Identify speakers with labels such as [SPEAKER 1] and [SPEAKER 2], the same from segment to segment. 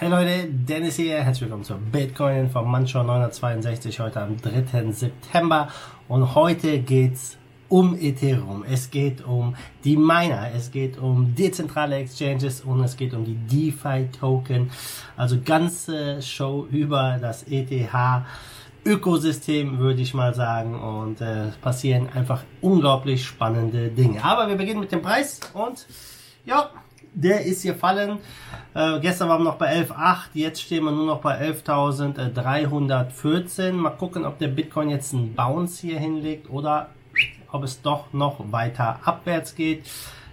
[SPEAKER 1] Hey Leute, Dennis hier, herzlich willkommen zur Bitcoin von Mancho 962 heute am 3. September und heute geht's um Ethereum, es geht um die Miner, es geht um dezentrale Exchanges und es geht um die DeFi Token, also ganze Show über das ETH Ökosystem, würde ich mal sagen. Und äh, passieren einfach unglaublich spannende Dinge. Aber wir beginnen mit dem Preis und ja, der ist gefallen. Äh, gestern waren wir noch bei 11.8, jetzt stehen wir nur noch bei 11.314. Mal gucken, ob der Bitcoin jetzt einen Bounce hier hinlegt oder ob es doch noch weiter abwärts geht.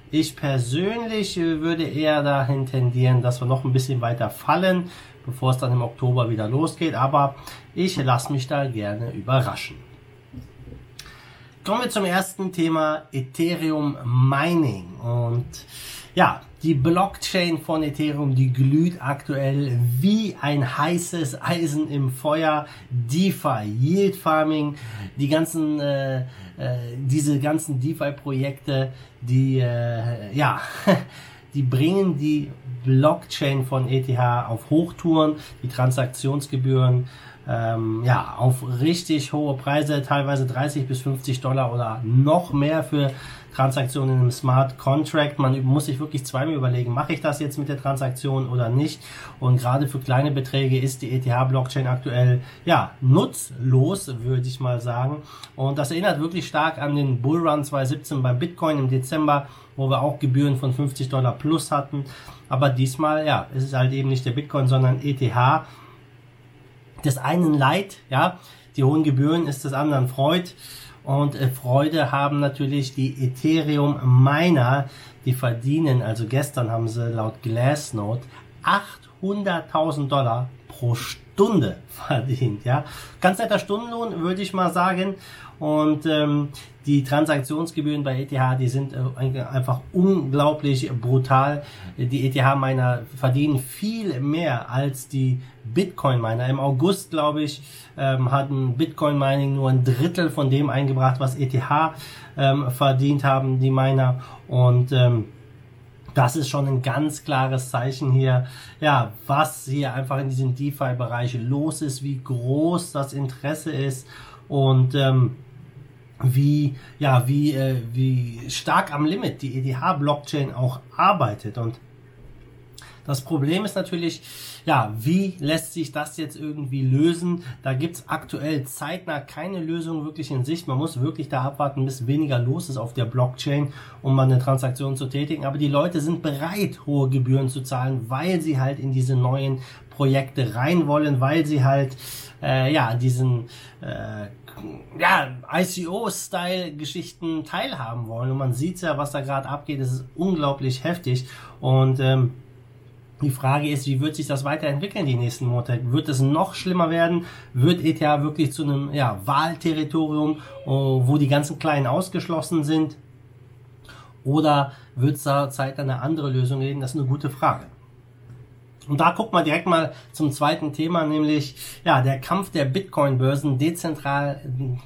[SPEAKER 1] Ich persönlich würde eher dahin tendieren, dass wir noch ein bisschen weiter fallen, bevor es dann im Oktober wieder losgeht. Aber ich lasse mich da gerne überraschen. Kommen wir zum ersten Thema Ethereum Mining. Und ja, die Blockchain von Ethereum, die glüht aktuell wie ein heißes Eisen im Feuer. DeFi, Yield Farming, die ganzen, äh, äh, diese ganzen DeFi-Projekte, die, äh, ja, die bringen die Blockchain von ETH auf Hochtouren, die Transaktionsgebühren ähm, ja, auf richtig hohe Preise, teilweise 30 bis 50 Dollar oder noch mehr für Transaktionen einem Smart Contract. Man muss sich wirklich zweimal überlegen, mache ich das jetzt mit der Transaktion oder nicht? Und gerade für kleine Beträge ist die ETH-Blockchain aktuell ja nutzlos, würde ich mal sagen. Und das erinnert wirklich stark an den Bullrun 2017 beim Bitcoin im Dezember, wo wir auch Gebühren von 50 Dollar plus hatten. Aber diesmal, ja, ist es halt eben nicht der Bitcoin, sondern ETH des einen Leid, ja, die hohen Gebühren ist des anderen Freud. Und äh, Freude haben natürlich die Ethereum Miner, die verdienen, also gestern haben sie laut Glassnode 800.000 Dollar pro Stunde verdient, ja. Ganz netter Stundenlohn, würde ich mal sagen. Und ähm, die Transaktionsgebühren bei ETH, die sind äh, einfach unglaublich brutal. Die ETH-Miner verdienen viel mehr als die Bitcoin-Miner. Im August, glaube ich, ähm, hatten Bitcoin-Mining nur ein Drittel von dem eingebracht, was ETH ähm, verdient haben, die Miner. Und ähm, das ist schon ein ganz klares Zeichen hier, ja, was hier einfach in diesem DeFi-Bereich los ist, wie groß das Interesse ist und ähm, wie ja wie äh, wie stark am Limit die ETH Blockchain auch arbeitet. Und das Problem ist natürlich, ja, wie lässt sich das jetzt irgendwie lösen? Da gibt's aktuell zeitnah keine Lösung wirklich in Sicht. Man muss wirklich da abwarten, bis weniger los ist auf der Blockchain, um mal eine Transaktion zu tätigen. Aber die Leute sind bereit, hohe Gebühren zu zahlen, weil sie halt in diese neuen Projekte rein wollen, weil sie halt äh, ja diesen äh, ja, ICO-Style-Geschichten teilhaben wollen. Und man sieht ja, was da gerade abgeht. Es ist unglaublich heftig. Und ähm, die Frage ist, wie wird sich das weiterentwickeln die nächsten Monate? Wird es noch schlimmer werden? Wird ETH wirklich zu einem ja, Wahlterritorium, wo die ganzen Kleinen ausgeschlossen sind? Oder wird es da Zeit eine andere Lösung geben? Das ist eine gute Frage. Und da guckt man direkt mal zum zweiten Thema, nämlich ja der Kampf der Bitcoin-Börsen dezentral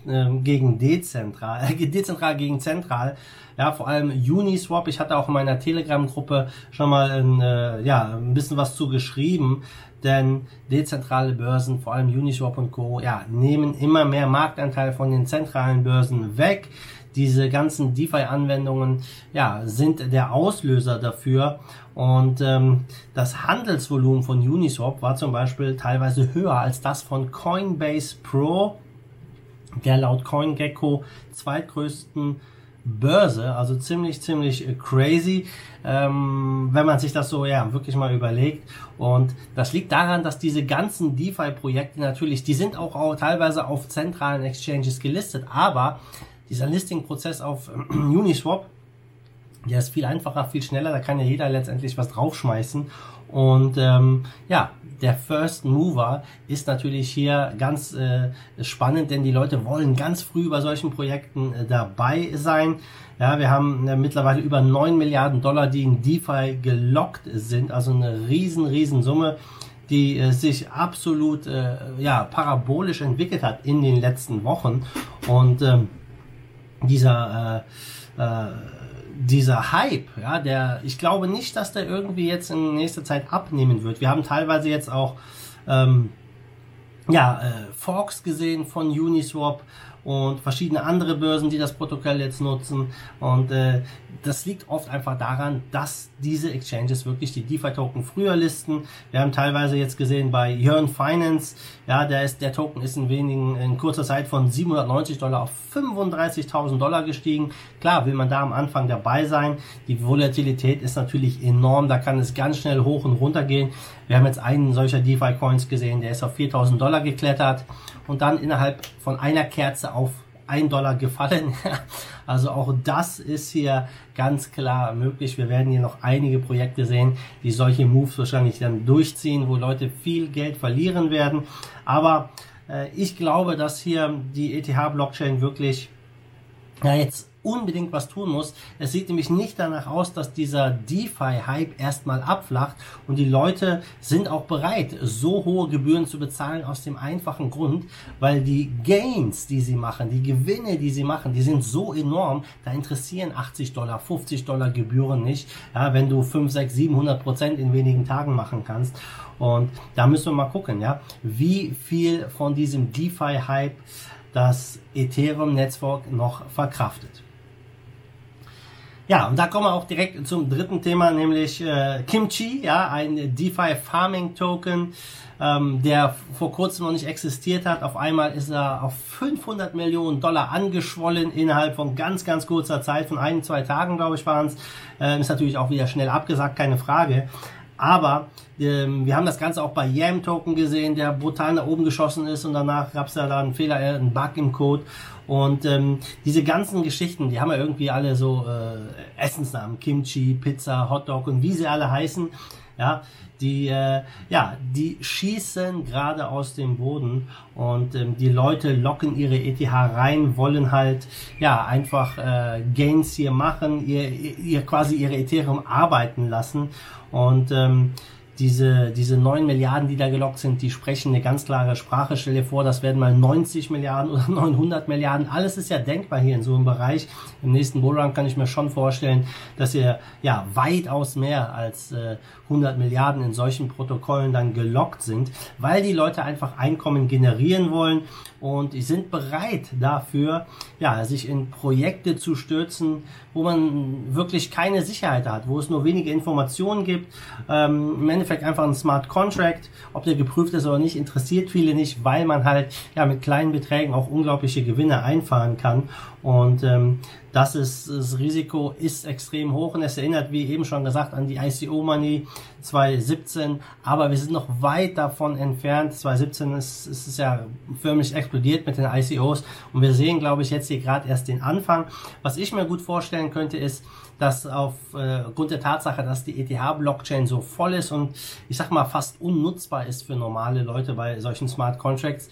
[SPEAKER 1] äh, gegen dezentral, äh, dezentral gegen zentral. Ja, vor allem Uniswap. Ich hatte auch in meiner Telegram-Gruppe schon mal ein, äh, ja, ein bisschen was zu geschrieben, denn dezentrale Börsen, vor allem Uniswap und Co., ja, nehmen immer mehr Marktanteil von den zentralen Börsen weg diese ganzen DeFi-Anwendungen ja, sind der Auslöser dafür. Und ähm, das Handelsvolumen von Uniswap war zum Beispiel teilweise höher als das von Coinbase Pro, der laut CoinGecko zweitgrößten Börse, also ziemlich, ziemlich crazy, ähm, wenn man sich das so ja wirklich mal überlegt. Und das liegt daran, dass diese ganzen DeFi-Projekte natürlich, die sind auch, auch teilweise auf zentralen Exchanges gelistet, aber dieser Listing-Prozess auf Uniswap, der ist viel einfacher, viel schneller, da kann ja jeder letztendlich was draufschmeißen. Und ähm, ja, der First Mover ist natürlich hier ganz äh, spannend, denn die Leute wollen ganz früh bei solchen Projekten äh, dabei sein. Ja, wir haben äh, mittlerweile über 9 Milliarden Dollar, die in DeFi gelockt sind, also eine riesen, riesen Summe die äh, sich absolut äh, ja parabolisch entwickelt hat in den letzten Wochen und ähm, dieser, äh, äh, dieser Hype, ja, der, ich glaube nicht, dass der irgendwie jetzt in nächster Zeit abnehmen wird. Wir haben teilweise jetzt auch ähm, ja, äh, Forks gesehen von Uniswap und verschiedene andere Börsen, die das Protokoll jetzt nutzen. Und äh, das liegt oft einfach daran, dass diese Exchanges wirklich die DeFi-Token früher listen. Wir haben teilweise jetzt gesehen bei Yearn Finance, ja, der ist, der Token ist in wenigen, in kurzer Zeit von 790 Dollar auf 35.000 Dollar gestiegen. Klar, will man da am Anfang dabei sein. Die Volatilität ist natürlich enorm. Da kann es ganz schnell hoch und runter gehen. Wir haben jetzt einen solcher DeFi-Coins gesehen, der ist auf 4.000 Dollar geklettert und dann innerhalb von einer Kerze auf 1 Dollar gefallen. also auch das ist hier ganz klar möglich. Wir werden hier noch einige Projekte sehen, die solche Moves wahrscheinlich dann durchziehen, wo Leute viel Geld verlieren werden. Aber äh, ich glaube, dass hier die ETH-Blockchain wirklich ja, jetzt unbedingt was tun muss. Es sieht nämlich nicht danach aus, dass dieser DeFi-Hype erstmal abflacht und die Leute sind auch bereit, so hohe Gebühren zu bezahlen aus dem einfachen Grund, weil die Gains, die sie machen, die Gewinne, die sie machen, die sind so enorm, da interessieren 80 Dollar, 50 Dollar Gebühren nicht, ja, wenn du 5, 6, 700 Prozent in wenigen Tagen machen kannst. Und da müssen wir mal gucken, ja, wie viel von diesem DeFi-Hype das Ethereum-Netzwerk noch verkraftet. Ja, und da kommen wir auch direkt zum dritten Thema, nämlich äh, Kimchi, ja, ein DeFi Farming Token, ähm, der vor kurzem noch nicht existiert hat. Auf einmal ist er auf 500 Millionen Dollar angeschwollen innerhalb von ganz, ganz kurzer Zeit, von ein, zwei Tagen, glaube ich, waren es. Ähm, ist natürlich auch wieder schnell abgesagt, keine Frage. Aber ähm, wir haben das Ganze auch bei Yam Token gesehen, der brutal nach oben geschossen ist und danach gab es ja da einen Fehler, äh, einen Bug im Code. Und ähm, diese ganzen Geschichten, die haben ja irgendwie alle so äh, Essensnamen, Kimchi, Pizza, Hotdog und wie sie alle heißen. Ja, die, äh, ja, die schießen gerade aus dem Boden und ähm, die Leute locken ihre ETH rein, wollen halt ja einfach äh, Gains hier machen, ihr, ihr quasi ihre Ethereum arbeiten lassen und ähm, diese, diese 9 Milliarden, die da gelockt sind, die sprechen eine ganz klare Sprache. Stell dir vor, das werden mal 90 Milliarden oder 900 Milliarden. Alles ist ja denkbar hier in so einem Bereich. Im nächsten Bullrun kann ich mir schon vorstellen, dass ihr ja weitaus mehr als äh, 100 Milliarden in solchen Protokollen dann gelockt sind, weil die Leute einfach Einkommen generieren wollen und die sind bereit dafür, ja, sich in Projekte zu stürzen, wo man wirklich keine Sicherheit hat, wo es nur wenige Informationen gibt. Ähm, Im Endeffekt einfach ein Smart Contract, ob der geprüft ist oder nicht, interessiert viele nicht, weil man halt ja mit kleinen Beträgen auch unglaubliche Gewinne einfahren kann. Und ähm, das ist das Risiko ist extrem hoch und es erinnert, wie eben schon gesagt, an die ICO Money 2017, aber wir sind noch weit davon entfernt. 2017 ist, ist es ja förmlich explodiert mit den ICOs und wir sehen, glaube ich, jetzt hier gerade erst den Anfang. Was ich mir gut vorstellen könnte, ist, dass aufgrund äh, der Tatsache, dass die ETH-Blockchain so voll ist und ich sag mal fast unnutzbar ist für normale Leute bei solchen Smart Contracts,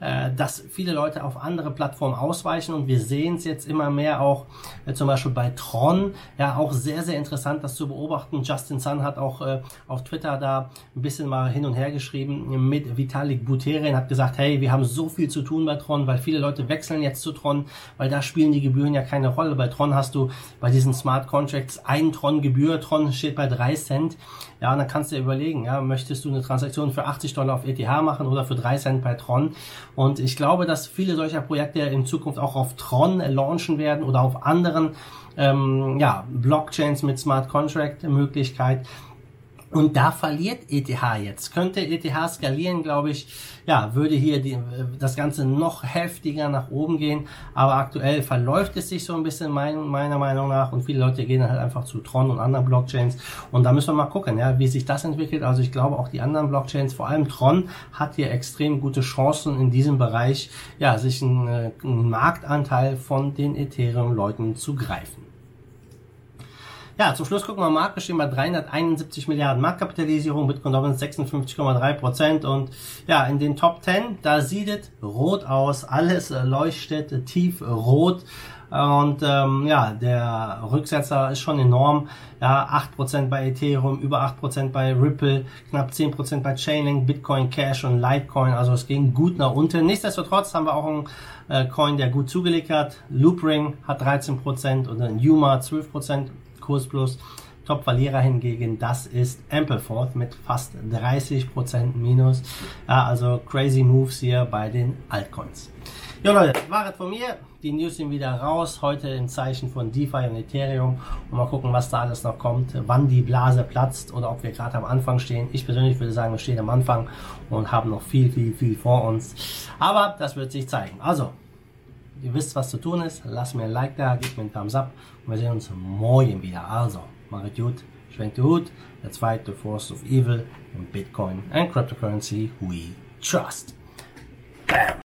[SPEAKER 1] äh, dass viele Leute auf andere Plattformen ausweichen und wir sehen es jetzt immer mehr auch äh, zum Beispiel bei Tron, ja auch sehr, sehr interessant, das zu beobachten. Justin Sun hat auch äh, auf Twitter da ein bisschen mal hin und her geschrieben mit Vitalik Buterin, hat gesagt, hey, wir haben so viel zu tun bei Tron, weil viele Leute wechseln jetzt zu Tron, weil da spielen die Gebühren ja keine Rolle. Bei Tron hast du bei diesen Smart Contracts ein Tron Gebühr, Tron steht bei drei Cent. Ja, und dann kannst du dir überlegen, ja, möchtest du eine Transaktion für 80 Dollar auf ETH machen oder für drei Cent bei Tron? Und ich glaube, dass viele solcher Projekte in Zukunft auch auf Tron launchen werden oder auf anderen ähm, ja, Blockchains mit Smart Contract Möglichkeit. Und da verliert ETH jetzt. Könnte ETH skalieren, glaube ich, ja, würde hier die, das Ganze noch heftiger nach oben gehen. Aber aktuell verläuft es sich so ein bisschen mein, meiner Meinung nach und viele Leute gehen halt einfach zu Tron und anderen Blockchains. Und da müssen wir mal gucken, ja, wie sich das entwickelt. Also ich glaube auch die anderen Blockchains, vor allem Tron, hat hier extrem gute Chancen in diesem Bereich, ja, sich einen, äh, einen Marktanteil von den Ethereum-Leuten zu greifen. Ja, zum Schluss gucken wir mal, Markt bestehen bei 371 Milliarden Marktkapitalisierung, Bitcoin Dominance 56,3 Prozent und ja, in den Top 10, da sieht es rot aus, alles leuchtet tief rot Und ähm, ja, der Rücksetzer ist schon enorm. Ja, 8% bei Ethereum, über 8% bei Ripple, knapp 10% bei Chainlink, Bitcoin Cash und Litecoin. Also es ging gut nach unten. Nichtsdestotrotz haben wir auch einen äh, Coin, der gut zugelegt hat. Loopring hat 13% und dann Yuma 12% Kurs plus. Top-Verlierer hingegen, das ist Ampleforth mit fast 30% Minus. Ja, also crazy Moves hier bei den Altcoins. Ja Leute, war es von mir. Die News sind wieder raus. Heute im Zeichen von DeFi und Ethereum. Und mal gucken, was da alles noch kommt. Wann die Blase platzt oder ob wir gerade am Anfang stehen. Ich persönlich würde sagen, wir stehen am Anfang und haben noch viel, viel, viel vor uns. Aber das wird sich zeigen. Also, ihr wisst, was zu tun ist. Lasst mir ein Like da, gebt mir einen Thumbs up. Und wir sehen uns morgen wieder. Also, macht gut, schwenkt den Hut. Fight the force of evil in Bitcoin and cryptocurrency we trust. Bam!